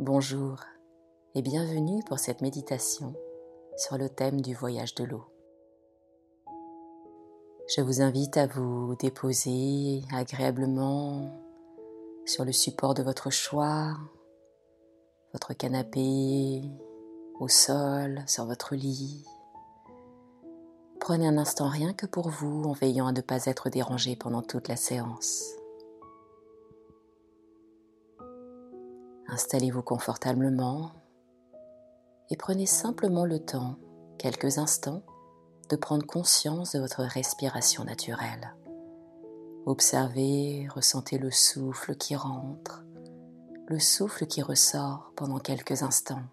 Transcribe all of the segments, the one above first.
Bonjour et bienvenue pour cette méditation sur le thème du voyage de l'eau. Je vous invite à vous déposer agréablement sur le support de votre choix, votre canapé, au sol, sur votre lit. Prenez un instant rien que pour vous en veillant à ne pas être dérangé pendant toute la séance. Installez-vous confortablement et prenez simplement le temps, quelques instants, de prendre conscience de votre respiration naturelle. Observez, ressentez le souffle qui rentre, le souffle qui ressort pendant quelques instants.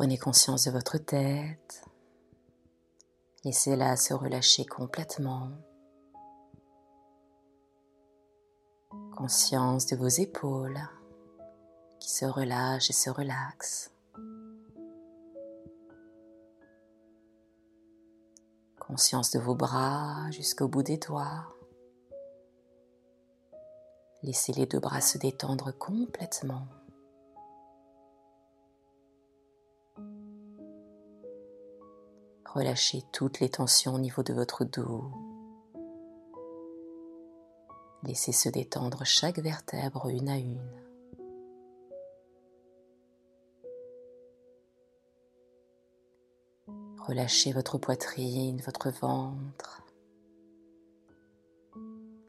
Prenez conscience de votre tête. Laissez-la se relâcher complètement. Conscience de vos épaules qui se relâchent et se relaxent. Conscience de vos bras jusqu'au bout des doigts. Laissez les deux bras se détendre complètement. Relâchez toutes les tensions au niveau de votre dos. Laissez se détendre chaque vertèbre une à une. Relâchez votre poitrine, votre ventre,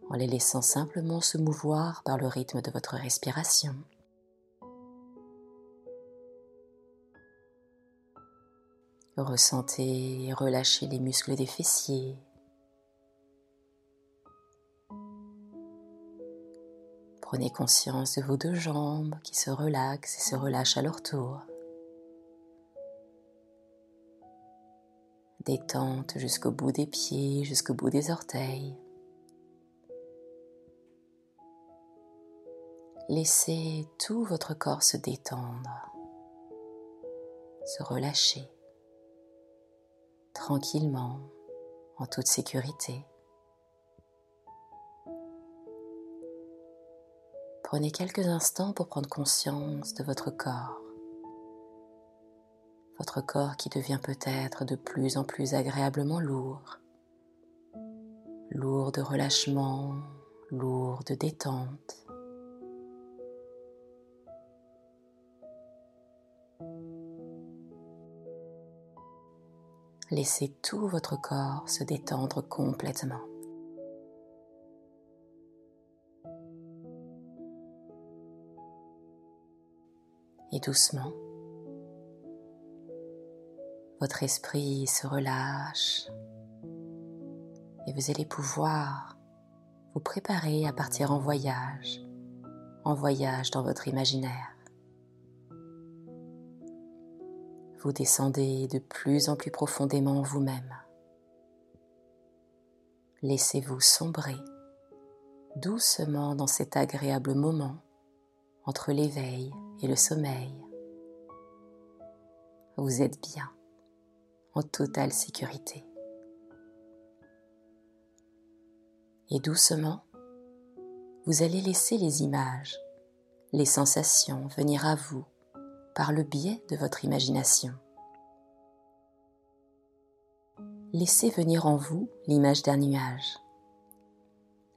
en les laissant simplement se mouvoir par le rythme de votre respiration. Ressentez et relâchez les muscles des fessiers. Prenez conscience de vos deux jambes qui se relaxent et se relâchent à leur tour. Détente jusqu'au bout des pieds, jusqu'au bout des orteils. Laissez tout votre corps se détendre, se relâcher tranquillement, en toute sécurité. Prenez quelques instants pour prendre conscience de votre corps. Votre corps qui devient peut-être de plus en plus agréablement lourd. Lourd de relâchement, lourd de détente. Laissez tout votre corps se détendre complètement. Et doucement, votre esprit se relâche et vous allez pouvoir vous préparer à partir en voyage, en voyage dans votre imaginaire. Vous descendez de plus en plus profondément en vous-même. Laissez-vous sombrer doucement dans cet agréable moment entre l'éveil et le sommeil. Vous êtes bien, en totale sécurité. Et doucement, vous allez laisser les images, les sensations venir à vous par le biais de votre imagination. Laissez venir en vous l'image d'un nuage.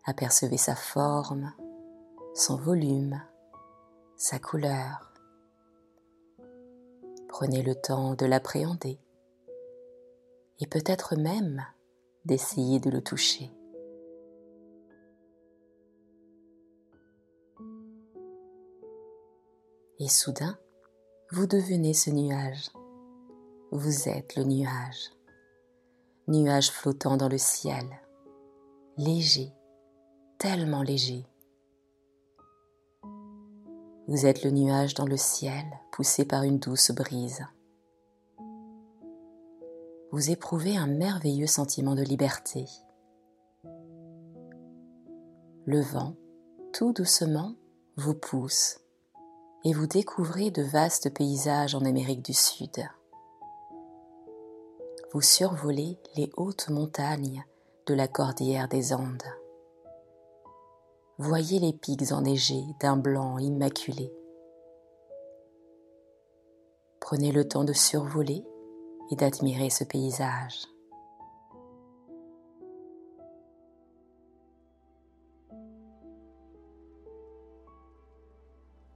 Apercevez sa forme, son volume, sa couleur. Prenez le temps de l'appréhender et peut-être même d'essayer de le toucher. Et soudain, vous devenez ce nuage. Vous êtes le nuage. Nuage flottant dans le ciel, léger, tellement léger. Vous êtes le nuage dans le ciel, poussé par une douce brise. Vous éprouvez un merveilleux sentiment de liberté. le vent, tout doucement, vous pousse et vous découvrez de vastes paysages en Amérique du Sud. Vous survolez les hautes montagnes de la cordillère des Andes. Voyez les pics enneigés d'un blanc immaculé. Prenez le temps de survoler et d'admirer ce paysage.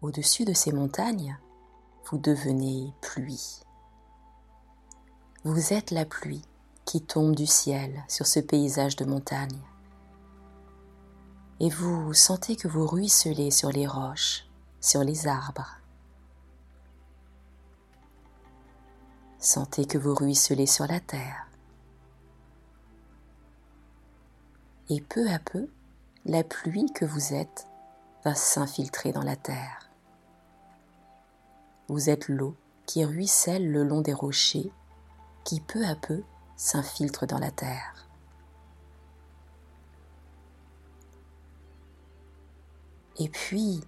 Au-dessus de ces montagnes, vous devenez pluie. Vous êtes la pluie qui tombe du ciel sur ce paysage de montagne. Et vous sentez que vous ruisselez sur les roches, sur les arbres. Sentez que vous ruisselez sur la terre. Et peu à peu, la pluie que vous êtes va s'infiltrer dans la terre. Vous êtes l'eau qui ruisselle le long des rochers, qui peu à peu s'infiltre dans la terre. Et puis,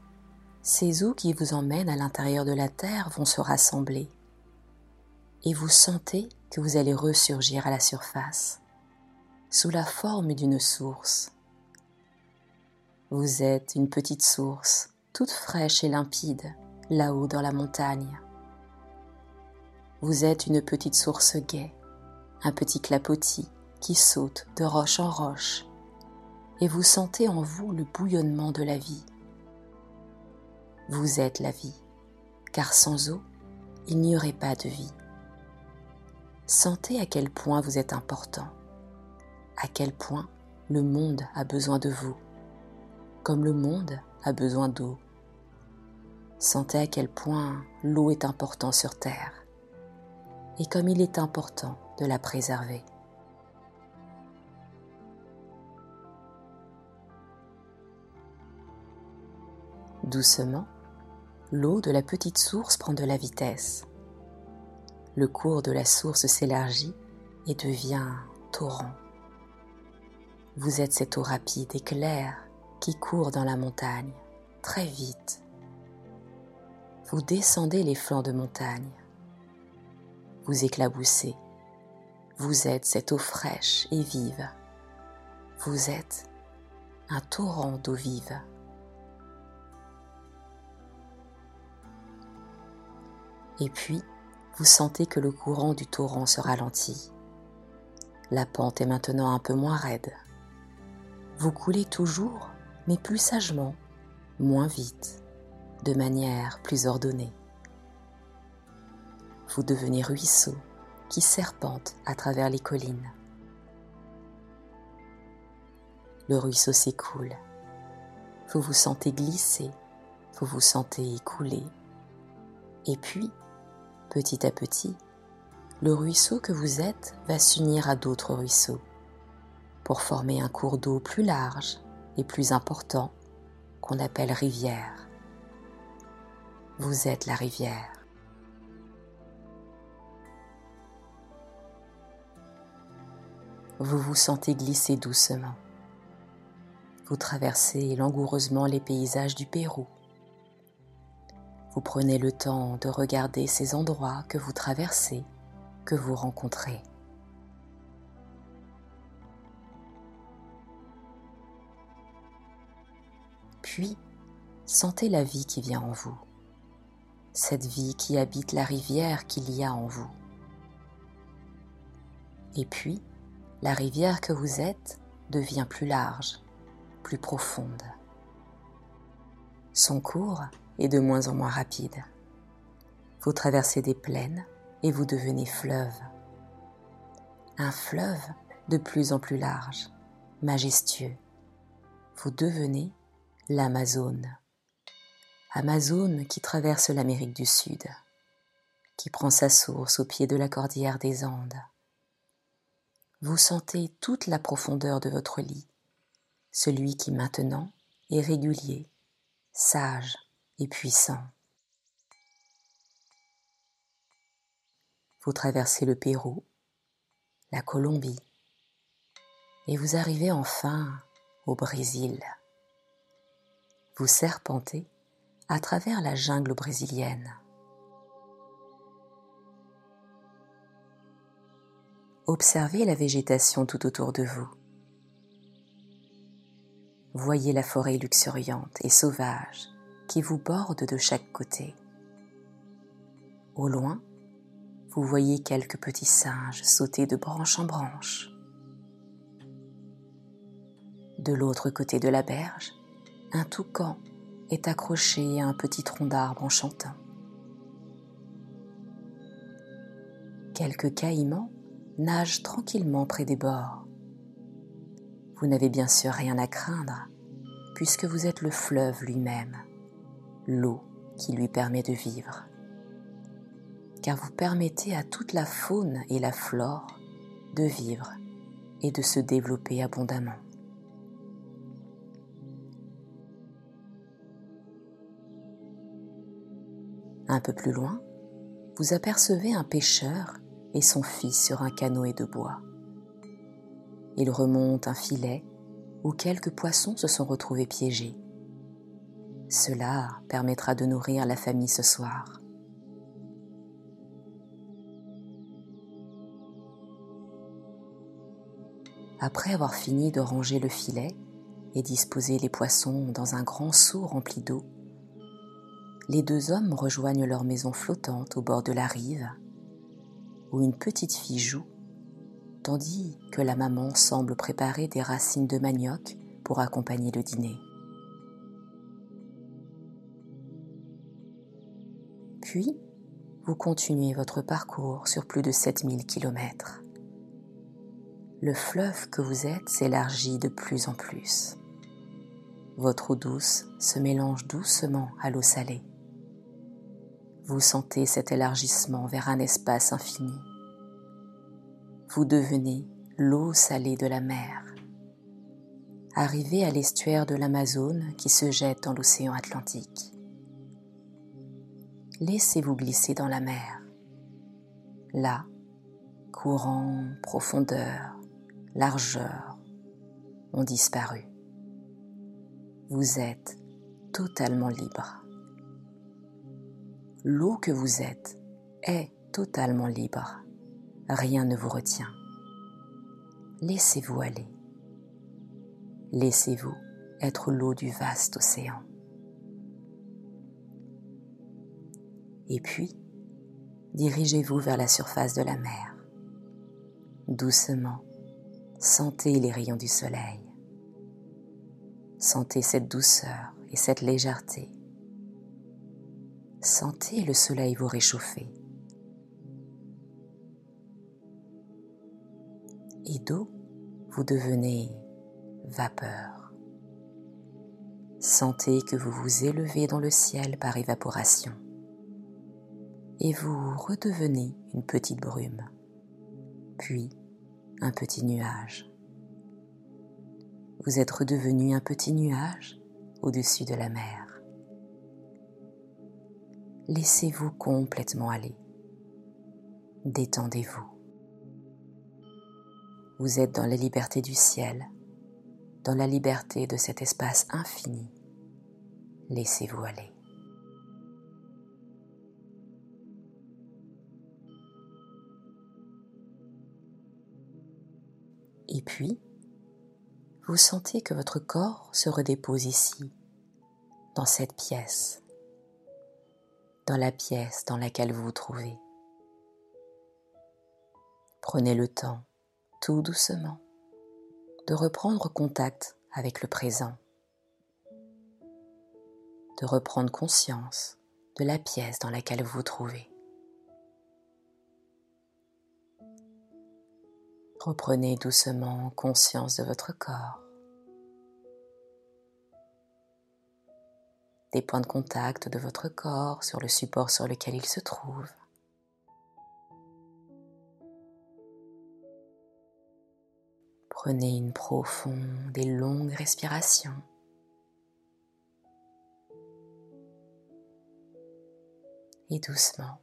ces eaux qui vous emmènent à l'intérieur de la terre vont se rassembler. Et vous sentez que vous allez ressurgir à la surface, sous la forme d'une source. Vous êtes une petite source, toute fraîche et limpide, là-haut dans la montagne. Vous êtes une petite source gaie, un petit clapotis qui saute de roche en roche, et vous sentez en vous le bouillonnement de la vie. Vous êtes la vie, car sans eau, il n'y aurait pas de vie. Sentez à quel point vous êtes important, à quel point le monde a besoin de vous, comme le monde a besoin d'eau. Sentez à quel point l'eau est importante sur Terre et comme il est important de la préserver. Doucement, l'eau de la petite source prend de la vitesse. Le cours de la source s'élargit et devient torrent. Vous êtes cette eau rapide et claire qui court dans la montagne, très vite, vous descendez les flancs de montagne. Vous éclaboussez. Vous êtes cette eau fraîche et vive. Vous êtes un torrent d'eau vive. Et puis, vous sentez que le courant du torrent se ralentit. La pente est maintenant un peu moins raide. Vous coulez toujours, mais plus sagement, moins vite de manière plus ordonnée. Vous devenez ruisseau qui serpente à travers les collines. Le ruisseau s'écoule. Vous vous sentez glisser, vous vous sentez couler. Et puis, petit à petit, le ruisseau que vous êtes va s'unir à d'autres ruisseaux pour former un cours d'eau plus large et plus important qu'on appelle rivière. Vous êtes la rivière. Vous vous sentez glisser doucement. Vous traversez langoureusement les paysages du Pérou. Vous prenez le temps de regarder ces endroits que vous traversez, que vous rencontrez. Puis, sentez la vie qui vient en vous cette vie qui habite la rivière qu'il y a en vous. Et puis, la rivière que vous êtes devient plus large, plus profonde. Son cours est de moins en moins rapide. Vous traversez des plaines et vous devenez fleuve. Un fleuve de plus en plus large, majestueux. Vous devenez l'Amazone. Amazone qui traverse l'Amérique du Sud, qui prend sa source au pied de la cordillère des Andes. Vous sentez toute la profondeur de votre lit, celui qui maintenant est régulier, sage et puissant. Vous traversez le Pérou, la Colombie, et vous arrivez enfin au Brésil, vous serpentez à travers la jungle brésilienne. Observez la végétation tout autour de vous. Voyez la forêt luxuriante et sauvage qui vous borde de chaque côté. Au loin, vous voyez quelques petits singes sauter de branche en branche. De l'autre côté de la berge, un toucan est accroché à un petit tronc d'arbre en chantant. Quelques caïmans nagent tranquillement près des bords. Vous n'avez bien sûr rien à craindre, puisque vous êtes le fleuve lui-même, l'eau qui lui permet de vivre. Car vous permettez à toute la faune et la flore de vivre et de se développer abondamment. Un peu plus loin, vous apercevez un pêcheur et son fils sur un canoë de bois. Il remonte un filet où quelques poissons se sont retrouvés piégés. Cela permettra de nourrir la famille ce soir. Après avoir fini de ranger le filet et disposer les poissons dans un grand seau rempli d'eau, les deux hommes rejoignent leur maison flottante au bord de la rive où une petite fille joue, tandis que la maman semble préparer des racines de manioc pour accompagner le dîner. Puis, vous continuez votre parcours sur plus de 7000 km. Le fleuve que vous êtes s'élargit de plus en plus. Votre eau douce se mélange doucement à l'eau salée. Vous sentez cet élargissement vers un espace infini. Vous devenez l'eau salée de la mer. Arrivez à l'estuaire de l'Amazone qui se jette dans l'océan Atlantique. Laissez-vous glisser dans la mer. Là, courant, profondeur, largeur ont disparu. Vous êtes totalement libre l'eau que vous êtes est totalement libre. Rien ne vous retient. Laissez-vous aller. Laissez-vous être l'eau du vaste océan. Et puis, dirigez-vous vers la surface de la mer. Doucement, sentez les rayons du soleil. Sentez cette douceur et cette légèreté Sentez le soleil vous réchauffer. Et d'eau, vous devenez vapeur. Sentez que vous vous élevez dans le ciel par évaporation. Et vous redevenez une petite brume, puis un petit nuage. Vous êtes redevenu un petit nuage au-dessus de la mer laissez-vous complètement aller. Détendez-vous. Vous êtes dans la liberté du ciel, dans la liberté de cet espace infini. Laissez-vous aller. Et puis, vous sentez que votre corps se redépose ici, dans cette pièce, dans la pièce dans laquelle vous vous trouvez. Prenez le temps, tout doucement, de reprendre contact avec le présent, de reprendre conscience de la pièce dans laquelle vous vous trouvez. Reprenez doucement conscience de votre corps. des points de contact de votre corps sur le support sur lequel il se trouve. Prenez une profonde et longue respiration. Et doucement,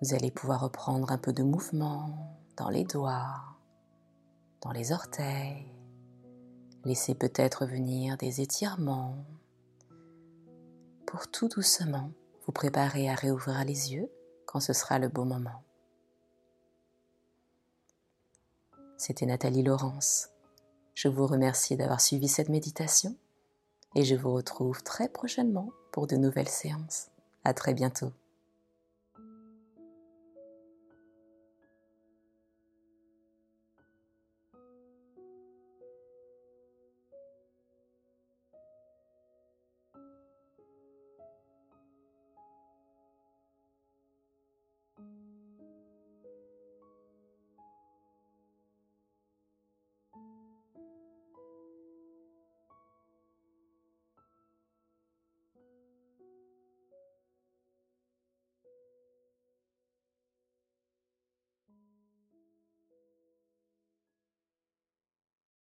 vous allez pouvoir reprendre un peu de mouvement dans les doigts, les orteils. Laissez peut-être venir des étirements pour tout doucement vous préparer à réouvrir les yeux quand ce sera le bon moment. C'était Nathalie Laurence. Je vous remercie d'avoir suivi cette méditation et je vous retrouve très prochainement pour de nouvelles séances. À très bientôt.